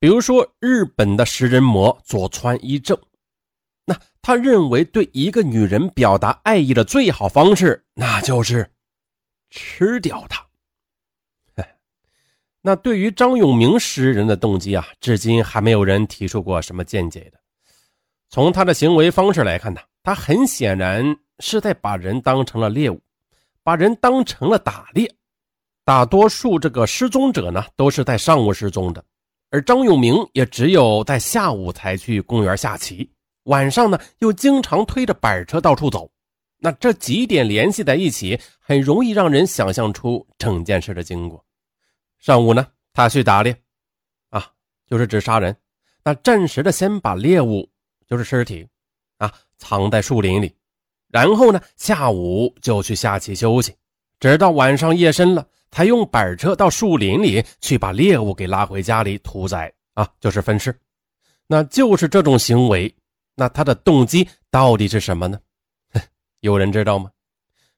比如说日本的食人魔佐川一正，那他认为对一个女人表达爱意的最好方式，那就是吃掉她。那对于张永明诗人的动机啊，至今还没有人提出过什么见解的。从他的行为方式来看呢，他很显然是在把人当成了猎物，把人当成了打猎。大多数这个失踪者呢，都是在上午失踪的，而张永明也只有在下午才去公园下棋，晚上呢又经常推着板车到处走。那这几点联系在一起，很容易让人想象出整件事的经过。上午呢，他去打猎，啊，就是指杀人。那暂时的先把猎物，就是尸体，啊，藏在树林里，然后呢，下午就去下棋休息，直到晚上夜深了，才用板车到树林里去把猎物给拉回家里屠宰，啊，就是分尸。那就是这种行为，那他的动机到底是什么呢？有人知道吗？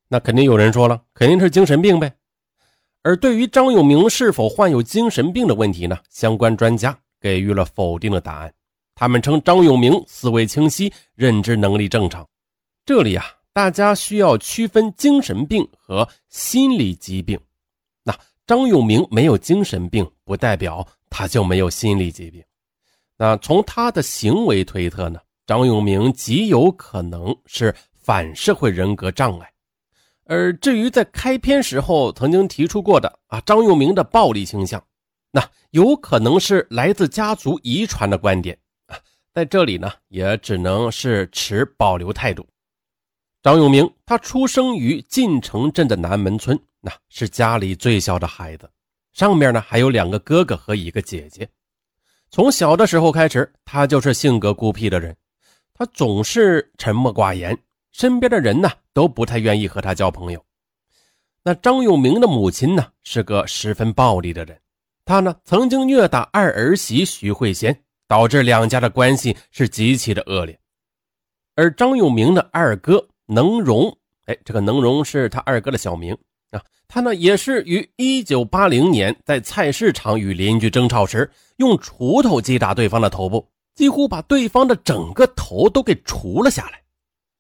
那肯定有人说了，肯定是精神病呗。而对于张永明是否患有精神病的问题呢？相关专家给予了否定的答案。他们称张永明思维清晰，认知能力正常。这里啊，大家需要区分精神病和心理疾病。张永明没有精神病，不代表他就没有心理疾病。那从他的行为推测呢，张永明极有可能是反社会人格障碍。而至于在开篇时候曾经提出过的啊张永明的暴力倾向，那有可能是来自家族遗传的观点啊，在这里呢也只能是持保留态度。张永明他出生于晋城镇的南门村，那是家里最小的孩子，上面呢还有两个哥哥和一个姐姐。从小的时候开始，他就是性格孤僻的人，他总是沉默寡言。身边的人呢都不太愿意和他交朋友。那张永明的母亲呢是个十分暴力的人，她呢曾经虐打二儿媳徐慧仙，导致两家的关系是极其的恶劣。而张永明的二哥能荣，哎，这个能荣是他二哥的小名，他呢也是于一九八零年在菜市场与邻居争吵时，用锄头击打对方的头部，几乎把对方的整个头都给锄了下来。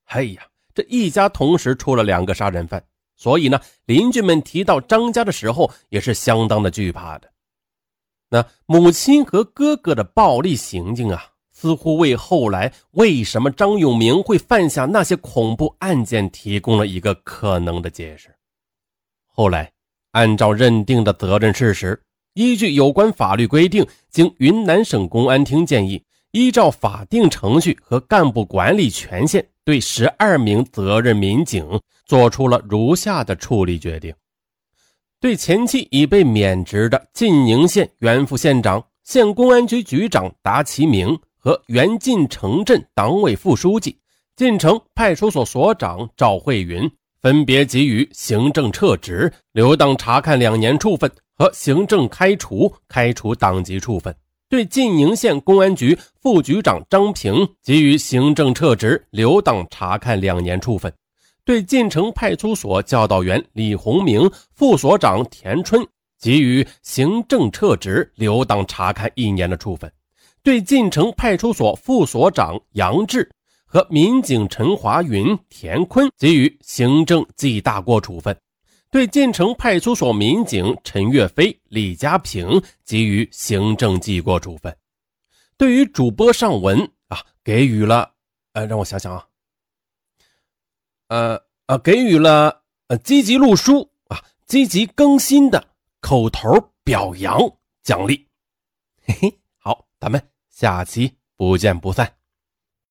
哎呀，这一家同时出了两个杀人犯，所以呢，邻居们提到张家的时候也是相当的惧怕的。那母亲和哥哥的暴力行径啊，似乎为后来为什么张永明会犯下那些恐怖案件提供了一个可能的解释。后来，按照认定的责任事实，依据有关法律规定，经云南省公安厅建议，依照法定程序和干部管理权限。对十二名责任民警做出了如下的处理决定：对前期已被免职的晋宁县原副县长、县公安局局长达其明和原晋城镇党委副书记、晋城派出所所长赵慧云，分别给予行政撤职、留党察看两年处分和行政开除、开除党籍处分。对晋宁县公安局副局长张平给予行政撤职、留党察看两年处分；对晋城派出所教导员李洪明、副所长田春给予行政撤职、留党察看一年的处分；对晋城派出所副所长杨志和民警陈华云、田坤给予行政记大过处分。对晋城派出所民警陈岳飞、李家平给予行政记过处分。对于主播上文啊，给予了呃，让我想想啊，呃呃，给予了呃积极录书啊、积极更新的口头表扬奖励。嘿嘿，好，咱们下期不见不散。